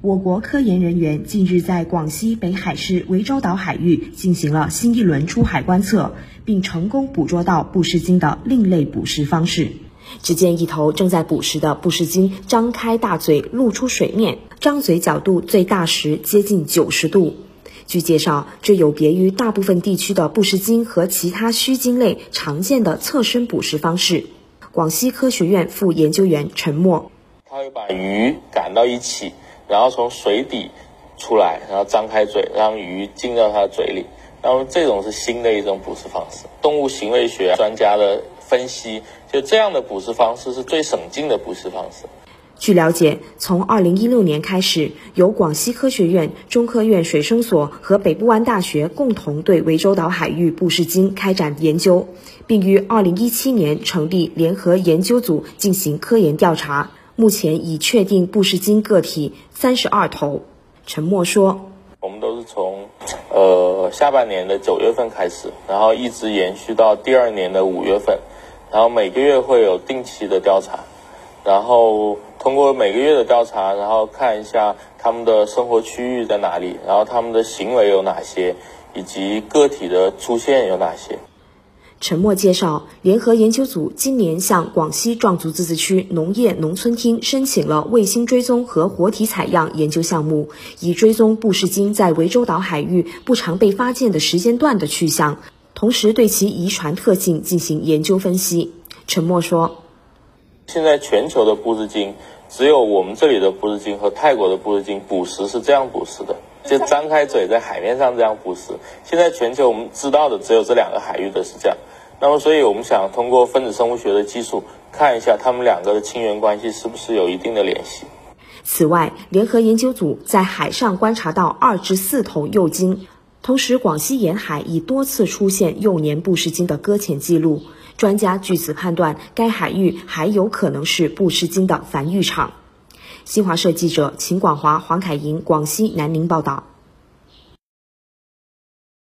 我国科研人员近日在广西北海市涠洲岛海域进行了新一轮出海观测，并成功捕捉到布氏鲸的另类捕食方式。只见一头正在捕食的布氏鲸张开大嘴露出水面，张嘴角度最大时接近九十度。据介绍，这有别于大部分地区的布氏鲸和其他须鲸类常见的侧身捕食方式。广西科学院副研究员陈默，他会把鱼赶到一起。然后从水底出来，然后张开嘴，让鱼进到它的嘴里。然后这种是新的一种捕食方式。动物行为学专家的分析，就这样的捕食方式是最省劲的捕食方式。据了解，从2016年开始，由广西科学院、中科院水生所和北部湾大学共同对涠洲岛海域布氏鲸开展研究，并于2017年成立联合研究组进行科研调查。目前已确定布氏鲸个体三十二头。陈默说：“我们都是从呃下半年的九月份开始，然后一直延续到第二年的五月份，然后每个月会有定期的调查，然后通过每个月的调查，然后看一下他们的生活区域在哪里，然后他们的行为有哪些，以及个体的出现有哪些。”陈默介绍，联合研究组今年向广西壮族自治区农业农村厅申请了卫星追踪和活体采样研究项目，以追踪布氏鲸在涠洲岛海域不常被发现的时间段的去向，同时对其遗传特性进行研究分析。陈默说：“现在全球的布氏鲸，只有我们这里的布氏鲸和泰国的布氏鲸捕食是这样捕食的，就张开嘴在海面上这样捕食。现在全球我们知道的只有这两个海域的是这样。”那么，所以我们想通过分子生物学的技术看一下它们两个的亲缘关系是不是有一定的联系。此外，联合研究组在海上观察到二至四头幼鲸，同时广西沿海已多次出现幼年布氏鲸的搁浅记录。专家据此判断，该海域还有可能是布氏鲸的繁育场。新华社记者秦广华、黄凯莹，广西南宁报道。